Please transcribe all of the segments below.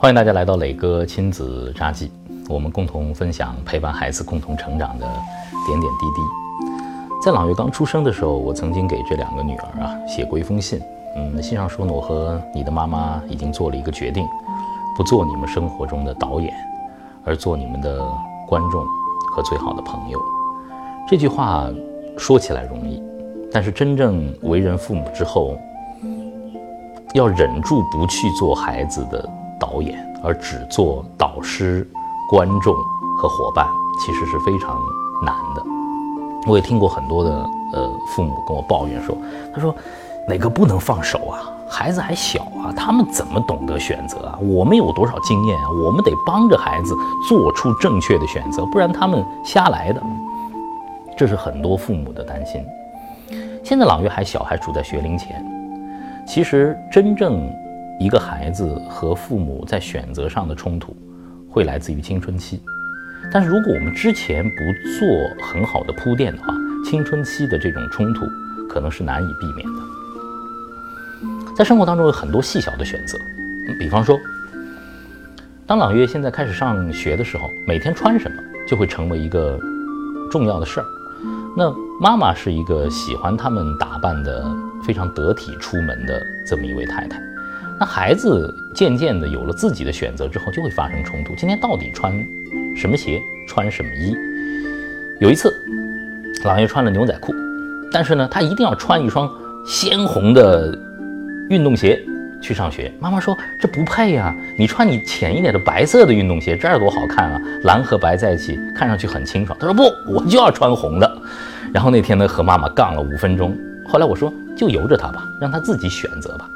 欢迎大家来到磊哥亲子札记，我们共同分享陪伴孩子共同成长的点点滴滴。在朗月刚出生的时候，我曾经给这两个女儿啊写过一封信。嗯，信上说呢，我和你的妈妈已经做了一个决定，不做你们生活中的导演，而做你们的观众和最好的朋友。这句话说起来容易，但是真正为人父母之后，要忍住不去做孩子的。导演，而只做导师、观众和伙伴，其实是非常难的。我也听过很多的呃父母跟我抱怨说，他说哪个不能放手啊？孩子还小啊，他们怎么懂得选择啊？我们有多少经验啊？我们得帮着孩子做出正确的选择，不然他们瞎来的。这是很多父母的担心。现在朗月还小，还处在学龄前，其实真正。一个孩子和父母在选择上的冲突，会来自于青春期。但是如果我们之前不做很好的铺垫的话，青春期的这种冲突可能是难以避免的。在生活当中有很多细小的选择，比方说，当朗月现在开始上学的时候，每天穿什么就会成为一个重要的事儿。那妈妈是一个喜欢他们打扮的非常得体出门的这么一位太太。那孩子渐渐的有了自己的选择之后，就会发生冲突。今天到底穿什么鞋，穿什么衣？有一次，朗月穿了牛仔裤，但是呢，他一定要穿一双鲜红的运动鞋去上学。妈妈说：“这不配呀，你穿你浅一点的白色的运动鞋，这样多好看啊！蓝和白在一起，看上去很清爽。”他说：“不，我就要穿红的。”然后那天呢，和妈妈杠了五分钟。后来我说：“就由着他吧，让他自己选择吧。”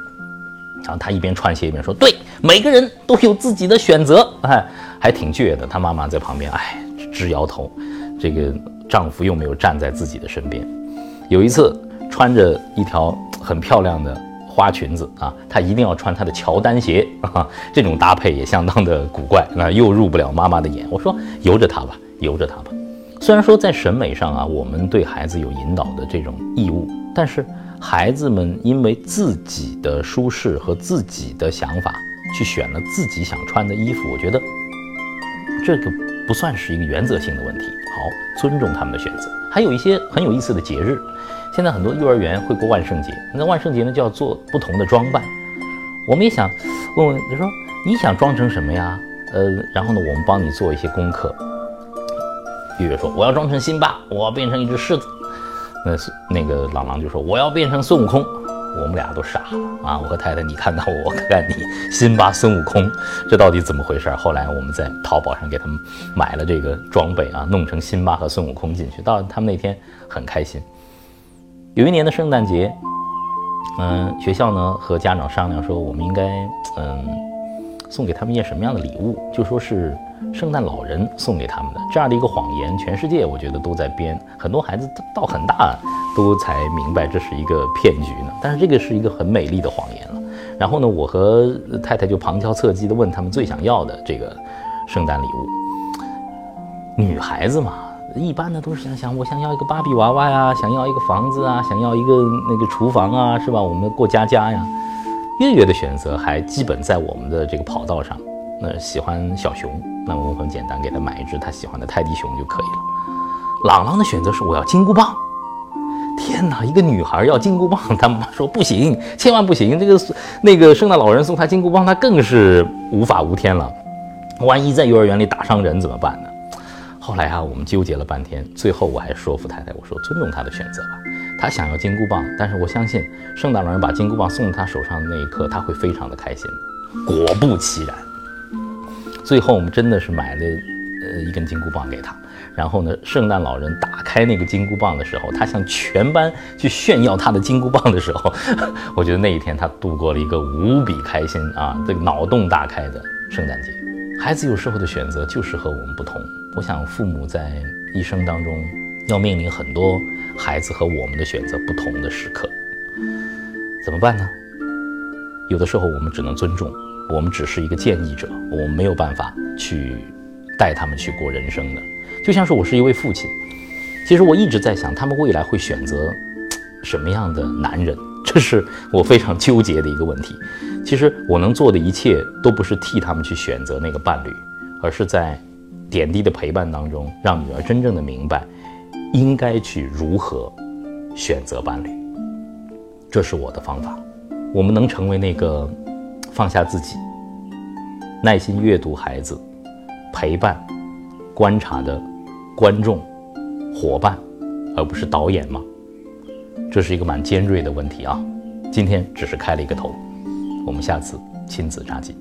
然后他一边穿鞋一边说：“对，每个人都有自己的选择。”哎，还挺倔的。他妈妈在旁边，哎，直摇头。这个丈夫又没有站在自己的身边。有一次，穿着一条很漂亮的花裙子啊，她一定要穿她的乔丹鞋啊，这种搭配也相当的古怪，那又入不了妈妈的眼。我说：“由着她吧，由着她吧。”虽然说在审美上啊，我们对孩子有引导的这种义务，但是。孩子们因为自己的舒适和自己的想法去选了自己想穿的衣服，我觉得这个不算是一个原则性的问题。好，尊重他们的选择。还有一些很有意思的节日，现在很多幼儿园会过万圣节，那万圣节呢就要做不同的装扮。我们也想问问，你说你想装成什么呀？呃，然后呢，我们帮你做一些功课。月月说，我要装成辛巴，我要变成一只狮子。那那个朗朗就说我要变成孙悟空，我们俩都傻了啊！我和太太，你看看我，我看看你，辛巴孙悟空，这到底怎么回事？后来我们在淘宝上给他们买了这个装备啊，弄成辛巴和孙悟空进去。到他们那天很开心。有一年的圣诞节，嗯，学校呢和家长商量说，我们应该嗯送给他们一件什么样的礼物？就说是。圣诞老人送给他们的这样的一个谎言，全世界我觉得都在编。很多孩子到很大都才明白这是一个骗局呢。但是这个是一个很美丽的谎言了。然后呢，我和太太就旁敲侧击地问他们最想要的这个圣诞礼物。女孩子嘛，一般的都是想想我想要一个芭比娃娃呀，想要一个房子啊，想要一个那个厨房啊，是吧？我们过家家呀。月月的选择还基本在我们的这个跑道上。那喜欢小熊。那我们很简单，给他买一只他喜欢的泰迪熊就可以了。朗朗的选择是我要金箍棒。天哪，一个女孩要金箍棒，他妈妈说不行，千万不行。这个那个圣诞老人送他金箍棒，他更是无法无天了。万一在幼儿园里打伤人怎么办呢？后来啊，我们纠结了半天，最后我还说服太太，我说尊重他的选择吧。他想要金箍棒，但是我相信圣诞老人把金箍棒送到他手上的那一刻，他会非常的开心。果不其然。最后我们真的是买了，呃，一根金箍棒给他。然后呢，圣诞老人打开那个金箍棒的时候，他向全班去炫耀他的金箍棒的时候，我觉得那一天他度过了一个无比开心啊，这个脑洞大开的圣诞节。孩子有时候的选择就是和我们不同。我想父母在一生当中要面临很多孩子和我们的选择不同的时刻，怎么办呢？有的时候我们只能尊重。我们只是一个建议者，我们没有办法去带他们去过人生的。就像是我是一位父亲，其实我一直在想，他们未来会选择什么样的男人，这是我非常纠结的一个问题。其实我能做的一切，都不是替他们去选择那个伴侣，而是在点滴的陪伴当中，让女儿真正的明白，应该去如何选择伴侣。这是我的方法。我们能成为那个放下自己、耐心阅读孩子、陪伴、观察的观众、伙伴，而不是导演吗？这是一个蛮尖锐的问题啊。今天只是开了一个头。我们下次亲子札记。